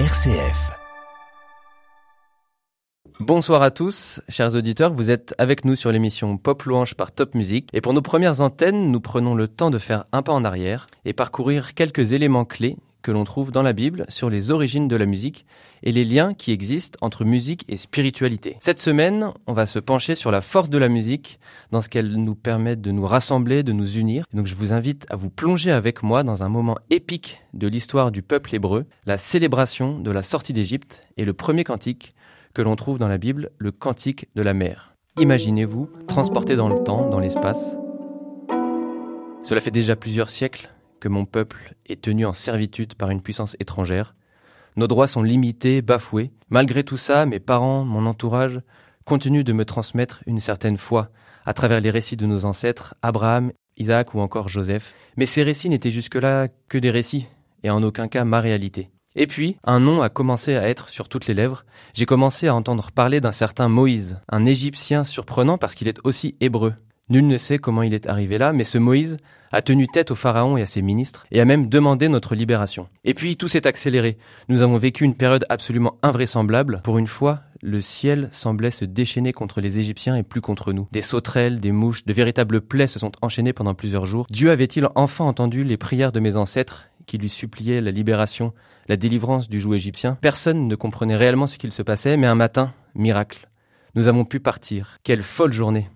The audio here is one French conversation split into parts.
RCF. Bonsoir à tous, chers auditeurs, vous êtes avec nous sur l'émission Pop Louange par Top Music. Et pour nos premières antennes, nous prenons le temps de faire un pas en arrière et parcourir quelques éléments clés que l'on trouve dans la Bible sur les origines de la musique et les liens qui existent entre musique et spiritualité. Cette semaine, on va se pencher sur la force de la musique, dans ce qu'elle nous permet de nous rassembler, de nous unir. Donc je vous invite à vous plonger avec moi dans un moment épique de l'histoire du peuple hébreu, la célébration de la sortie d'Égypte et le premier cantique que l'on trouve dans la Bible, le cantique de la mer. Imaginez-vous transporté dans le temps, dans l'espace. Cela fait déjà plusieurs siècles mon peuple est tenu en servitude par une puissance étrangère. Nos droits sont limités, bafoués. Malgré tout ça, mes parents, mon entourage, continuent de me transmettre une certaine foi à travers les récits de nos ancêtres, Abraham, Isaac ou encore Joseph. Mais ces récits n'étaient jusque-là que des récits, et en aucun cas ma réalité. Et puis, un nom a commencé à être sur toutes les lèvres. J'ai commencé à entendre parler d'un certain Moïse, un Égyptien surprenant parce qu'il est aussi hébreu. Nul ne sait comment il est arrivé là, mais ce Moïse a tenu tête au Pharaon et à ses ministres, et a même demandé notre libération. Et puis tout s'est accéléré. Nous avons vécu une période absolument invraisemblable. Pour une fois, le ciel semblait se déchaîner contre les Égyptiens et plus contre nous. Des sauterelles, des mouches, de véritables plaies se sont enchaînées pendant plusieurs jours. Dieu avait-il enfin entendu les prières de mes ancêtres qui lui suppliaient la libération, la délivrance du joug égyptien? Personne ne comprenait réellement ce qu'il se passait, mais un matin, miracle. Nous avons pu partir. Quelle folle journée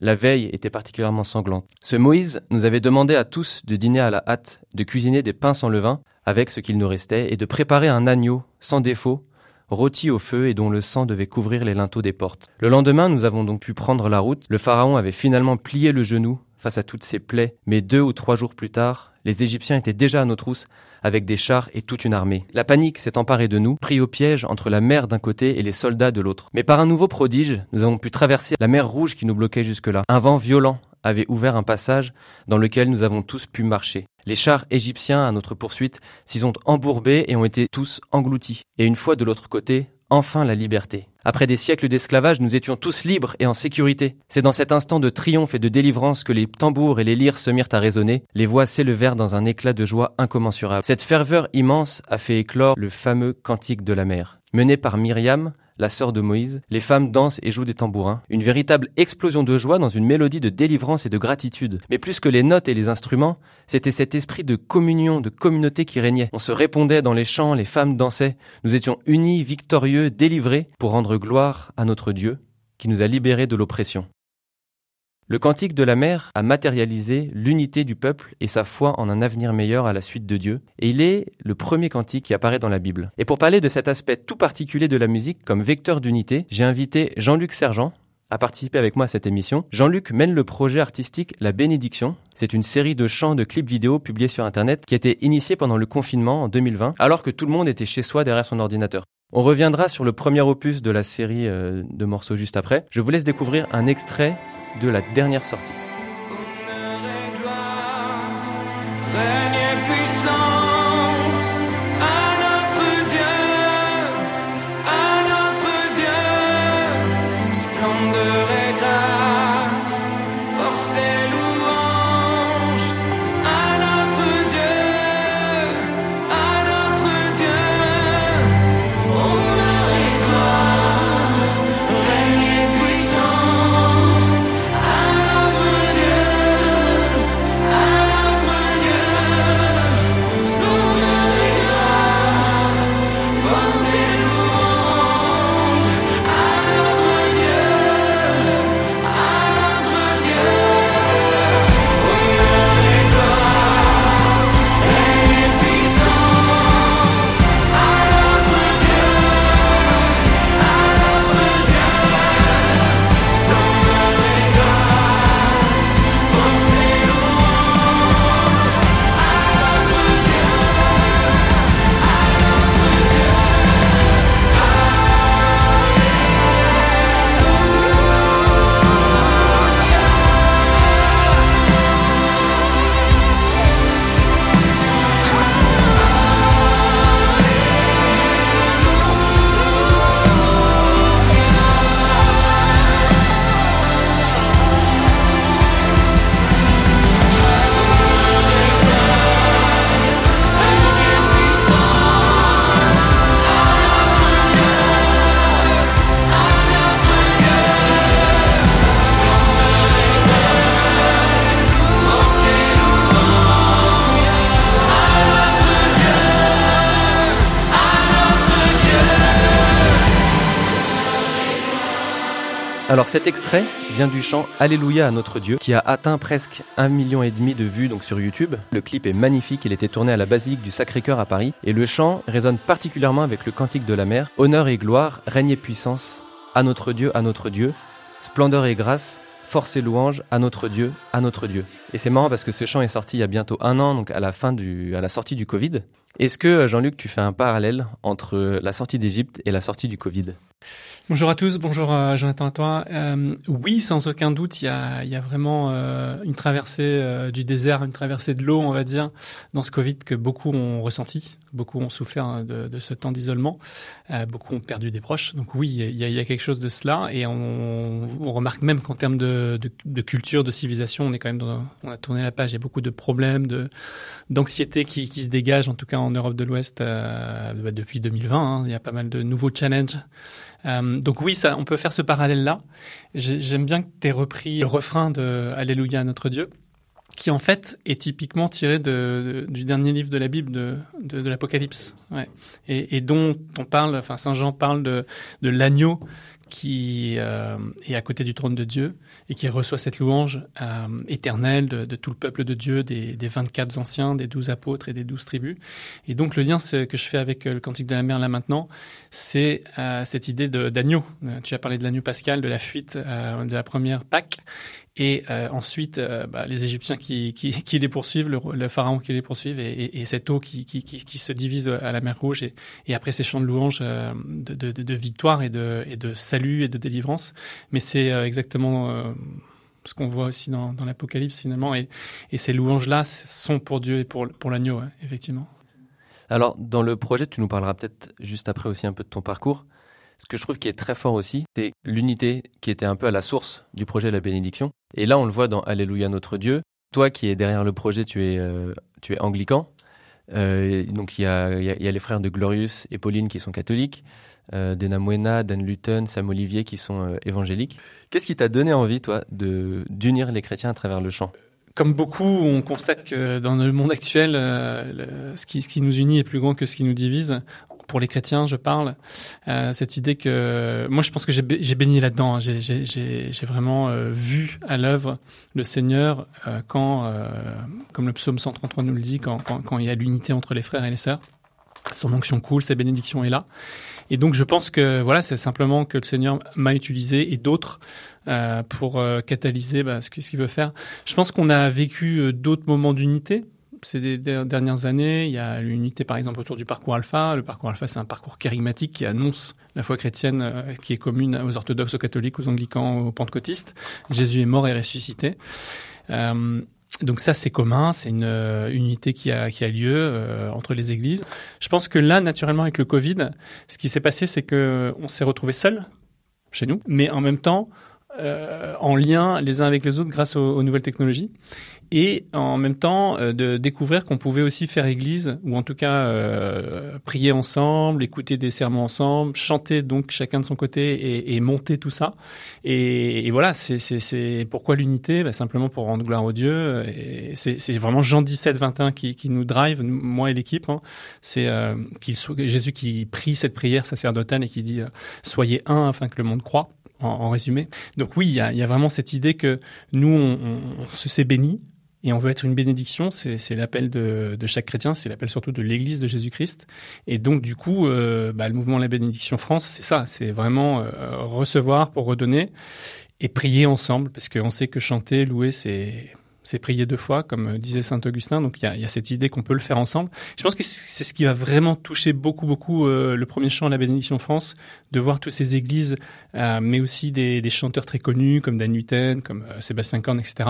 la veille était particulièrement sanglante. Ce Moïse nous avait demandé à tous de dîner à la hâte, de cuisiner des pains sans levain, avec ce qu'il nous restait, et de préparer un agneau, sans défaut, rôti au feu et dont le sang devait couvrir les linteaux des portes. Le lendemain, nous avons donc pu prendre la route. Le pharaon avait finalement plié le genou face à toutes ces plaies, mais deux ou trois jours plus tard, les Égyptiens étaient déjà à nos trousses, avec des chars et toute une armée. La panique s'est emparée de nous, pris au piège entre la mer d'un côté et les soldats de l'autre. Mais par un nouveau prodige, nous avons pu traverser la mer rouge qui nous bloquait jusque-là. Un vent violent avait ouvert un passage dans lequel nous avons tous pu marcher. Les chars égyptiens à notre poursuite s'y sont embourbés et ont été tous engloutis. Et une fois de l'autre côté, enfin la liberté. Après des siècles d'esclavage, nous étions tous libres et en sécurité. C'est dans cet instant de triomphe et de délivrance que les tambours et les lyres se mirent à résonner, les voix s'élevèrent dans un éclat de joie incommensurable. Cette ferveur immense a fait éclore le fameux cantique de la mer. Mené par Myriam, la sœur de Moïse, les femmes dansent et jouent des tambourins, une véritable explosion de joie dans une mélodie de délivrance et de gratitude. Mais plus que les notes et les instruments, c'était cet esprit de communion, de communauté qui régnait. On se répondait dans les chants, les femmes dansaient, nous étions unis, victorieux, délivrés, pour rendre gloire à notre Dieu, qui nous a libérés de l'oppression. Le cantique de la mer a matérialisé l'unité du peuple et sa foi en un avenir meilleur à la suite de Dieu, et il est le premier cantique qui apparaît dans la Bible. Et pour parler de cet aspect tout particulier de la musique comme vecteur d'unité, j'ai invité Jean-Luc Sergent à participer avec moi à cette émission. Jean-Luc mène le projet artistique La Bénédiction. C'est une série de chants de clips vidéo publiés sur Internet qui a été initiée pendant le confinement en 2020, alors que tout le monde était chez soi derrière son ordinateur. On reviendra sur le premier opus de la série euh, de morceaux juste après. Je vous laisse découvrir un extrait de la dernière sortie. Alors cet extrait vient du chant Alléluia à notre Dieu qui a atteint presque un million et demi de vues donc sur YouTube. Le clip est magnifique, il était tourné à la basilique du Sacré-Cœur à Paris et le chant résonne particulièrement avec le cantique de la mer. Honneur et gloire, règne et puissance à notre Dieu, à notre Dieu. Splendeur et grâce, force et louange à notre Dieu, à notre Dieu. Et c'est marrant parce que ce chant est sorti il y a bientôt un an, donc à la fin du, à la sortie du Covid. Est-ce que Jean-Luc, tu fais un parallèle entre la sortie d'Égypte et la sortie du Covid? Bonjour à tous, bonjour euh, Jonathan à toi. Euh, oui, sans aucun doute, il y a, vraiment euh, une traversée du désert, une traversée de l'eau, on va dire, dans ce Covid que beaucoup ont ressenti, beaucoup ont souffert hein, de, ce temps d'isolement, beaucoup ont perdu des proches. Donc oui, il y, a, quelque chose de cela, et on, remarque même qu'en termes de, culture, de civilisation, on est quand même dans, on a tourné la page. Il y a beaucoup de problèmes, de d'anxiété qui, se dégagent, en tout cas en Europe de l'Ouest bah, depuis 2020. Hein, il y a pas mal de nouveaux challenges. Euh, donc oui, ça, on peut faire ce parallèle-là. J'aime bien que tu aies repris le refrain de Alléluia notre Dieu, qui en fait est typiquement tiré du dernier livre de la Bible, de, de, l'Apocalypse, et, et, dont on parle, enfin Saint Jean parle de l'agneau qui euh, est à côté du trône de Dieu et qui reçoit cette louange euh, éternelle de, de, tout le peuple de Dieu, des, des 24 anciens, des 12 apôtres et des 12 tribus. Et donc le lien que je fais avec euh, le Cantique de la mer là maintenant, c'est euh, cette idée d'agneau. Euh, tu as parlé de l'agneau pascal, de la fuite euh, de la première Pâque et euh, ensuite euh, bah, les Égyptiens qui, qui, qui les poursuivent, le, le, pharaon qui les poursuivent, et, et, et cette eau qui, qui, qui, se divise à la mer Rouge, et, et après ces chants de louange euh, de, de, de, victoire et de, et de salut et de délivrance. Mais c'est euh, exactement euh, ce qu'on voit aussi dans, dans l'Apocalypse finalement, et, et ces louanges-là sont pour Dieu et pour, pour l'agneau, ouais, effectivement. Alors, dans le projet, tu nous parleras peut-être juste après aussi un peu de ton parcours. Ce que je trouve qui est très fort aussi, c'est l'unité qui était un peu à la source du projet la bénédiction. Et là, on le voit dans Alléluia notre Dieu. Toi qui es derrière le projet, tu es, euh, tu es anglican. Euh, donc il y a, y, y a, les frères de Glorious et Pauline qui sont catholiques, euh, Dena Dan Luton, Sam Olivier qui sont euh, évangéliques. Qu'est-ce qui t'a donné envie, toi, de d'unir les chrétiens à travers le chant? Comme beaucoup, on constate que dans le monde actuel, ce, qui, ce qui nous unit est plus grand que ce qui nous divise pour les chrétiens, je parle, euh, cette idée que moi je pense que j'ai baigné là-dedans. Hein. J'ai vraiment euh, vu à l'œuvre le Seigneur euh, quand, euh, comme le psaume 133 nous le dit, quand, quand, quand il y a l'unité entre les frères et les sœurs. Son onction coule, sa bénédiction est là. Et donc je pense que voilà, c'est simplement que le Seigneur m'a utilisé et d'autres euh, pour euh, catalyser bah, ce qu'il veut faire. Je pense qu'on a vécu d'autres moments d'unité ces dernières années. Il y a l'unité, par exemple, autour du parcours alpha. Le parcours alpha, c'est un parcours charismatique qui annonce la foi chrétienne euh, qui est commune aux orthodoxes, aux catholiques, aux anglicans, aux pentecôtistes. Jésus est mort et ressuscité. Euh, donc ça, c'est commun, c'est une, une, unité qui a, lieu euh, entre les églises. Je pense que là, naturellement, avec le Covid, ce qui s'est passé, c'est que on s'est retrouvés seuls chez nous, mais en même temps, euh, en lien les uns avec les autres grâce aux, aux nouvelles technologies et en même temps euh, de découvrir qu'on pouvait aussi faire église ou en tout cas euh, prier ensemble, écouter des sermons ensemble, chanter donc chacun de son côté et, et monter tout ça. Et, et voilà, c'est pourquoi l'unité bah, Simplement pour rendre gloire au Dieu. C'est vraiment Jean 17, 21 qui, qui nous drive, moi et l'équipe. Hein. C'est euh, Jésus qui prie cette prière sacerdotale et qui dit euh, soyez un afin que le monde croit. En, en, résumé. Donc oui, il y a, y a, vraiment cette idée que nous, on, on, se s'est bénis, et on veut être une bénédiction, c'est l'appel de, de, chaque chrétien, c'est l'appel surtout de l'Église de Jésus-Christ. Et donc du coup, euh, bah, le mouvement La Bénédiction France, c'est ça, c'est vraiment euh, recevoir pour redonner et prier ensemble, parce qu'on sait que chanter, louer, c'est c'est prier deux fois, comme disait saint Augustin. Donc il y a, y a, cette idée qu'on peut le faire ensemble. Je pense que c'est ce qui va vraiment toucher beaucoup, beaucoup euh, le premier chant, la bénédiction France, de voir toutes ces églises, euh, mais aussi des, des, chanteurs très connus comme Dan Hutten, comme euh, Sébastien Korn, etc.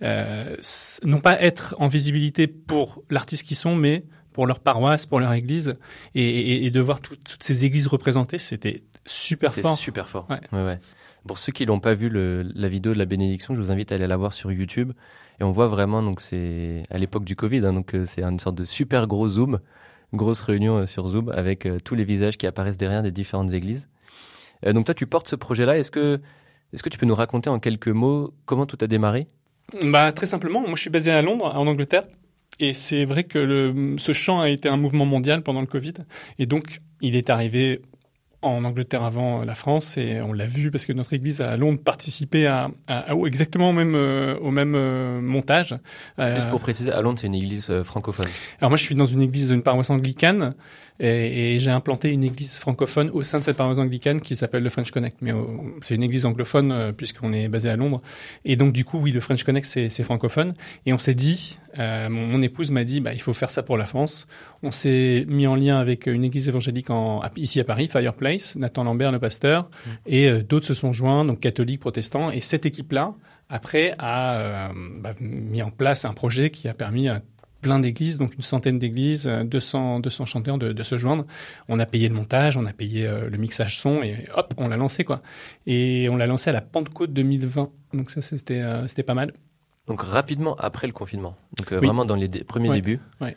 Euh, non pas être en visibilité pour l'artiste qu'ils sont, mais pour leur paroisse, pour leur église, et, et, et de voir tout, toutes ces églises représentées, c'était super fort. super fort. Ouais. Ouais, ouais. Pour ceux qui n'ont pas vu la vidéo de la bénédiction, je vous invite à aller la voir sur YouTube. Et on voit vraiment, donc c'est à l'époque du Covid, hein, donc c'est une sorte de super gros zoom, grosse réunion sur Zoom avec euh, tous les visages qui apparaissent derrière des différentes églises. Euh, donc toi, tu portes ce projet-là. Est-ce que, est-ce que tu peux nous raconter en quelques mots comment tout a démarré? Bah très simplement, moi je suis basé à Londres, en Angleterre. Et c'est vrai que ce chant a été un mouvement mondial pendant le Covid. Et donc, il est arrivé en Angleterre avant la France et on l'a vu parce que notre église à Londres participait à, à, exactement au même euh, au même euh, montage. Euh, Juste pour préciser, à Londres c'est une église francophone. Alors moi je suis dans une église d'une paroisse anglicane et, et j'ai implanté une église francophone au sein de cette paroisse anglicane qui s'appelle le French Connect. Mais c'est une église anglophone puisqu'on est basé à Londres et donc du coup oui le French Connect c'est francophone et on s'est dit mon, mon, épouse m'a dit bah il faut faire ça pour la France. On s'est mis en lien avec une église évangélique en, ici à Paris Fireplace Nathan Lambert, le pasteur, mm. et euh, d'autres se sont joints, donc catholiques, protestants, et cette équipe-là, après, a euh, bah, mis en place un projet qui a permis à plein d'églises, donc une centaine d'églises, 200, euh, 200 chanteurs de, se joindre. On a payé le montage, on a payé le mixage son et hop, on l'a lancé quoi. Et on l'a lancé à la Pentecôte 2020. Donc ça c'était c'était pas mal. Donc rapidement après le confinement. Donc vraiment dans les premiers débuts. Ouais.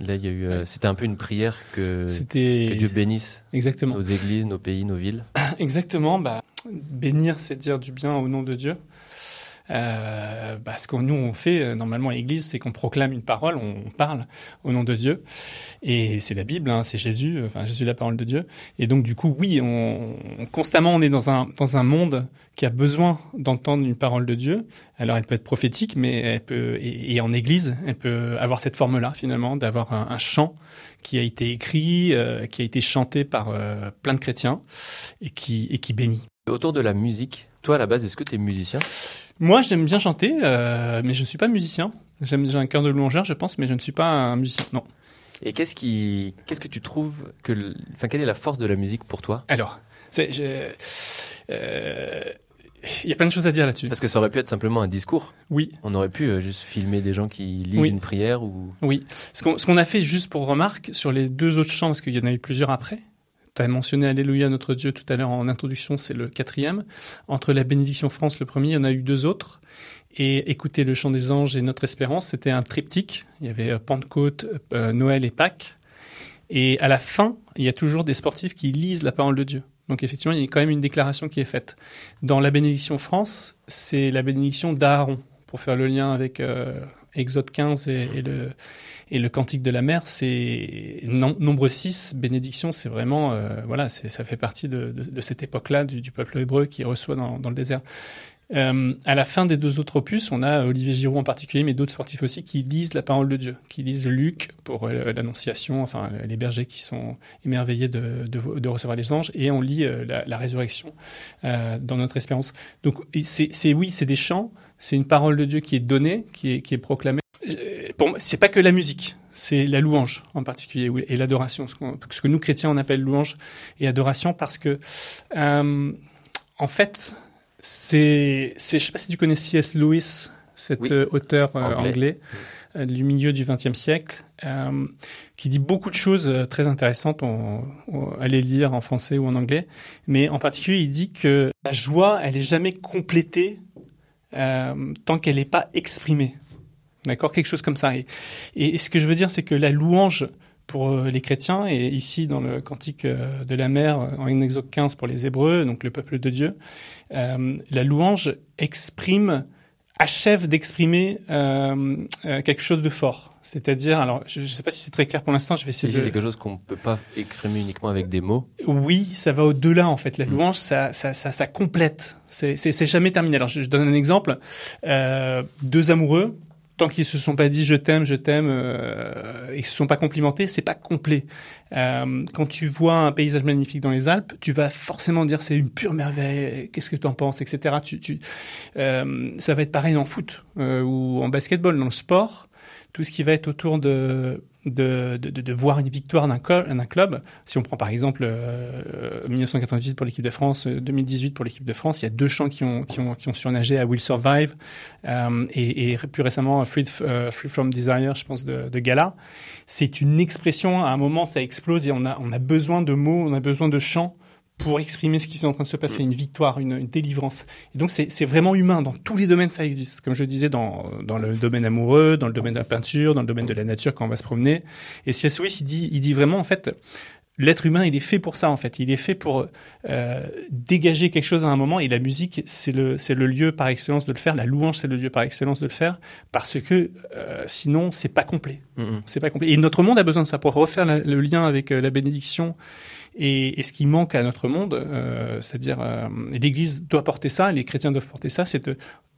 Là, il y a eu, euh, c'était un peu une prière que, que Dieu bénisse Exactement. nos églises, nos pays, nos villes. Exactement. Bah, bénir, c'est dire du bien au nom de Dieu. Euh, bah, ce que nous on fait euh, normalement à l'Église, c'est qu'on proclame une parole, on, parle au nom de Dieu, et c'est la Bible, hein, c'est Jésus, enfin Jésus la parole de Dieu. Et donc du coup, oui, on, constamment on est dans un dans un monde qui a besoin d'entendre une parole de Dieu. Alors elle peut être prophétique, mais elle peut et, en Église, elle peut avoir cette forme-là finalement, d'avoir un, chant qui a été écrit, euh, qui a été chanté par euh, plein de chrétiens et qui et qui bénit. Autour de la musique, toi à la base, est-ce que tu es musicien? Moi, j'aime bien chanter, euh, mais je ne suis pas musicien. J'aime, j'ai un cœur de louangeur, je pense, mais je ne suis pas un musicien. Non. Et qu'est-ce qui, qu'est-ce que tu trouves que, enfin, quelle est la force de la musique pour toi? Alors, c'est, euh, il y a plein de choses à dire là-dessus. Parce que ça aurait pu être simplement un discours. Oui. On aurait pu euh, juste filmer des gens qui lisent une prière ou. Oui. Ce qu'on, ce qu'on a fait juste pour remarque sur les deux autres chants, parce qu'il y en a eu plusieurs après, tu as mentionné Alléluia notre Dieu tout à l'heure en introduction, c'est le quatrième. Entre la bénédiction France, le premier, il y en a eu deux autres. Et écouter le chant des anges et notre espérance, c'était un triptyque. Il y avait euh, Pentecôte, euh, Noël et Pâques. Et à la fin, il y a toujours des sportifs qui lisent la parole de Dieu. Donc effectivement, il y a quand même une déclaration qui est faite. Dans la bénédiction France, c'est la bénédiction d'Aaron, pour faire le lien avec euh, Exode 15 et, le, et le cantique de la mer, c'est nombre 6, bénédiction, c'est vraiment, euh, voilà, ça fait partie de, cette époque-là du, peuple hébreu qui reçoit dans, le désert. Euh, à la fin des deux autres opus, on a Olivier Giroud en particulier, mais d'autres sportifs aussi, qui lisent la parole de Dieu, qui lisent Luc pour euh, l'Annonciation, enfin les bergers qui sont émerveillés de, recevoir les anges, et on lit la, résurrection dans notre espérance. Donc c'est oui, c'est des chants, c'est une parole de Dieu qui est donnée, qui est, proclamée. Bon, c'est pas que la musique, c'est la louange en particulier et l'adoration, ce, que nous chrétiens on appelle louange et adoration, parce que euh, en fait, c'est, je sais pas si tu connais C.S. Lewis, cet euh, auteur euh, anglais, du milieu du XXe siècle, qui dit beaucoup de choses très intéressantes. On, on, allez lire en français ou en anglais, mais en particulier, il dit que la joie, elle est jamais complétée euh, tant qu'elle n'est pas exprimée. D'accord? Quelque chose comme ça. Et, ce que je veux dire, c'est que la louange pour euh, les chrétiens, et ici dans le cantique euh, de la mer, en Exode 15 pour les Hébreux, donc le peuple de Dieu, la louange exprime, achève d'exprimer quelque chose de fort. C'est-à-dire, alors, je ne sais pas si c'est très clair pour l'instant, je vais essayer de... C'est quelque chose qu'on ne peut pas exprimer uniquement avec des mots. Oui, ça va au-delà, en fait. La mm. louange, ça, ça, ça, ça complète. C'est jamais terminé. Alors, je, donne un exemple. Euh, deux amoureux, tant qu'ils se sont pas dit je t'aime, je t'aime, euh, et se sont pas complimentés, c'est pas complet. Euh, quand tu vois un paysage magnifique dans les Alpes, tu vas forcément dire c'est une pure merveille. Qu'est-ce que tu en penses, etc. Tu, tu euh, ça va être pareil en foot euh, ou en basketball, dans le sport tout ce qui va être autour de, de, de, de voir une victoire d'un club. Si on prend par exemple euh, 1998 pour l'équipe de France, 2018 euh, pour l'équipe de France, il y a deux chants qui ont, qui ont, qui ont surnagé à Will Survive euh, et, et, plus récemment Free, euh, Free From Desire, je pense, de, de Gala. C'est une expression, à un moment ça explose et on a, on a besoin de mots, on a besoin de chants pour exprimer ce qui est en train de se passer, une victoire, une, une délivrance. Et donc c'est vraiment humain, dans tous les domaines ça existe. Comme je disais, dans, dans le domaine amoureux, dans le domaine de la peinture, dans le domaine de la nature quand on va se promener. Et C.S. Lewis, il dit, il dit vraiment en fait, l'être humain, il est fait pour ça en fait. Il est fait pour euh, dégager quelque chose à un moment. Et la musique, c'est le c'est le lieu par excellence de le faire. La louange, c'est le lieu par excellence de le faire, parce que euh, sinon, c'est pas complet. C'est pas complet. Et notre monde a besoin de ça pour refaire le lien avec euh, la bénédiction Et, ce qui manque à notre monde, euh, c'est-à-dire euh, l'Église doit porter ça, les chrétiens doivent porter ça, c'est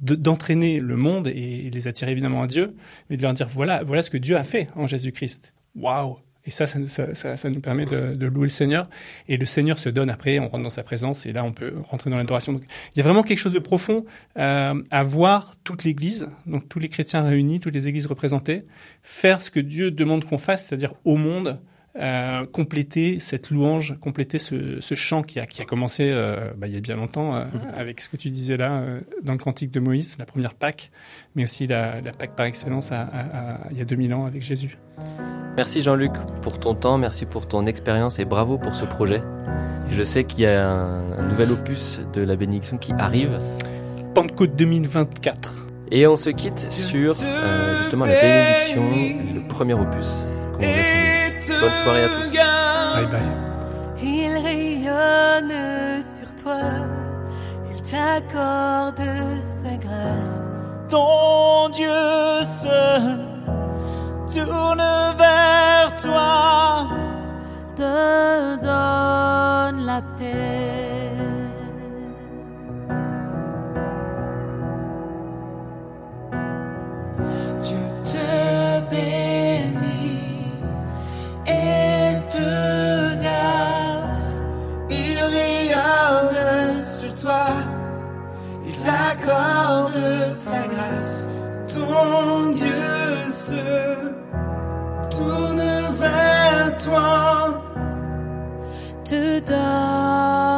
d'entraîner le monde et, les attirer évidemment à Dieu, mais de leur dire voilà, voilà ce que Dieu a fait en Jésus-Christ. Waouh et ça ça, nous permet de, louer le Seigneur. Et le Seigneur se donne après, on rentre dans sa présence, et là on peut rentrer dans l'adoration. Il y a vraiment quelque chose de profond euh, à voir toute l'Église, donc tous les chrétiens réunis, toutes les églises représentées, faire ce que Dieu demande qu'on fasse, c'est-à-dire au monde, euh, compléter cette louange, compléter ce, ce chant qui a, qui a commencé euh, bah, il y a bien longtemps euh, mhm. avec ce que tu disais là euh, dans le cantique de Moïse, la première Pâque, mais aussi la, la Pâque par excellence à, à, à, il y a 2000 ans avec Jésus. Merci Jean-Luc pour ton temps, merci pour ton expérience et bravo pour ce projet. Je sais qu'il y a un, un, nouvel opus de la bénédiction qui arrive. Pentecôte 2024. Et on se quitte sur justement la bénédiction, le premier opus. Bonne soirée à tous. Bye bye. Il rayonne sur toi, il t'accorde sa grâce. Ton Dieu se tourne vers toi, te donne la paix. Tourne vers toi, te donne